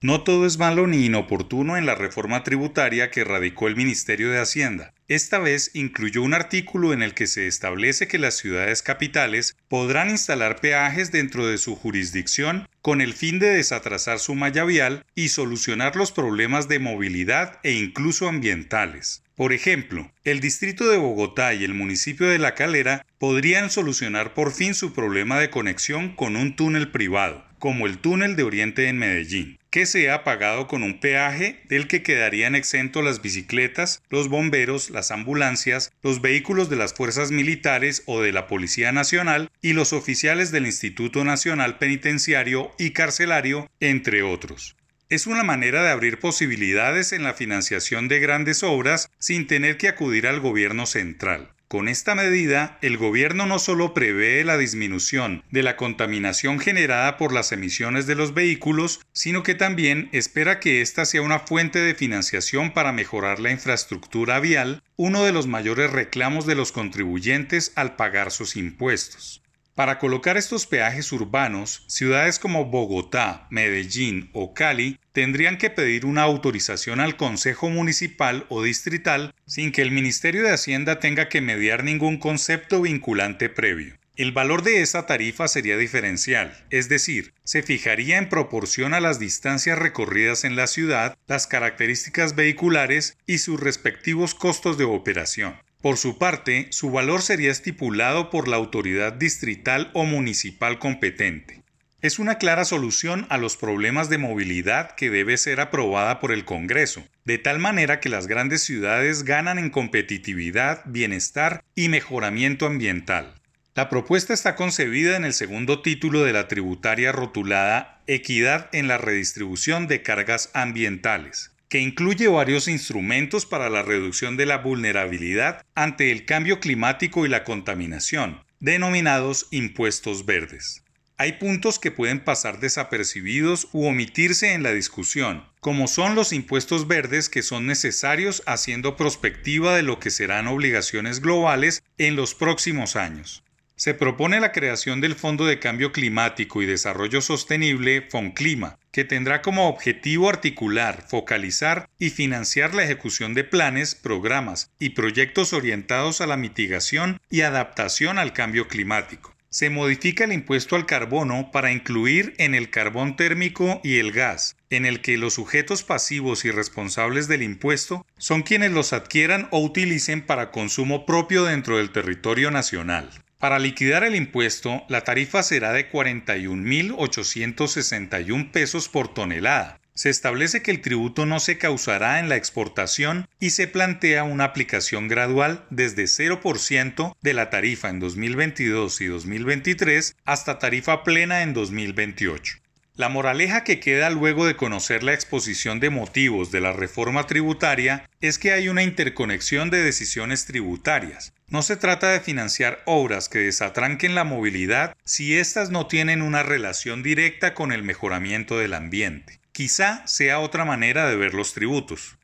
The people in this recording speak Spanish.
No todo es malo ni inoportuno en la reforma tributaria que radicó el Ministerio de Hacienda. Esta vez incluyó un artículo en el que se establece que las ciudades capitales podrán instalar peajes dentro de su jurisdicción con el fin de desatrasar su malla vial y solucionar los problemas de movilidad e incluso ambientales. Por ejemplo, el distrito de Bogotá y el municipio de La Calera podrían solucionar por fin su problema de conexión con un túnel privado, como el túnel de Oriente en Medellín, que sea pagado con un peaje del que quedarían exentos las bicicletas, los bomberos, las ambulancias, los vehículos de las fuerzas militares o de la Policía Nacional y los oficiales del Instituto Nacional Penitenciario y Carcelario, entre otros es una manera de abrir posibilidades en la financiación de grandes obras sin tener que acudir al gobierno central. Con esta medida, el gobierno no solo prevé la disminución de la contaminación generada por las emisiones de los vehículos, sino que también espera que ésta sea una fuente de financiación para mejorar la infraestructura vial, uno de los mayores reclamos de los contribuyentes al pagar sus impuestos. Para colocar estos peajes urbanos, ciudades como Bogotá, Medellín o Cali tendrían que pedir una autorización al Consejo Municipal o Distrital sin que el Ministerio de Hacienda tenga que mediar ningún concepto vinculante previo. El valor de esa tarifa sería diferencial, es decir, se fijaría en proporción a las distancias recorridas en la ciudad, las características vehiculares y sus respectivos costos de operación. Por su parte, su valor sería estipulado por la autoridad distrital o municipal competente. Es una clara solución a los problemas de movilidad que debe ser aprobada por el Congreso, de tal manera que las grandes ciudades ganan en competitividad, bienestar y mejoramiento ambiental. La propuesta está concebida en el segundo título de la tributaria rotulada Equidad en la redistribución de cargas ambientales que incluye varios instrumentos para la reducción de la vulnerabilidad ante el cambio climático y la contaminación, denominados impuestos verdes. Hay puntos que pueden pasar desapercibidos u omitirse en la discusión, como son los impuestos verdes que son necesarios haciendo prospectiva de lo que serán obligaciones globales en los próximos años. Se propone la creación del Fondo de Cambio Climático y Desarrollo Sostenible, FONCLIMA, que tendrá como objetivo articular, focalizar y financiar la ejecución de planes, programas y proyectos orientados a la mitigación y adaptación al cambio climático. Se modifica el impuesto al carbono para incluir en el carbón térmico y el gas, en el que los sujetos pasivos y responsables del impuesto son quienes los adquieran o utilicen para consumo propio dentro del territorio nacional. Para liquidar el impuesto, la tarifa será de 41.861 pesos por tonelada. Se establece que el tributo no se causará en la exportación y se plantea una aplicación gradual desde 0% de la tarifa en 2022 y 2023 hasta tarifa plena en 2028. La moraleja que queda luego de conocer la exposición de motivos de la reforma tributaria es que hay una interconexión de decisiones tributarias. No se trata de financiar obras que desatranquen la movilidad si éstas no tienen una relación directa con el mejoramiento del ambiente. Quizá sea otra manera de ver los tributos.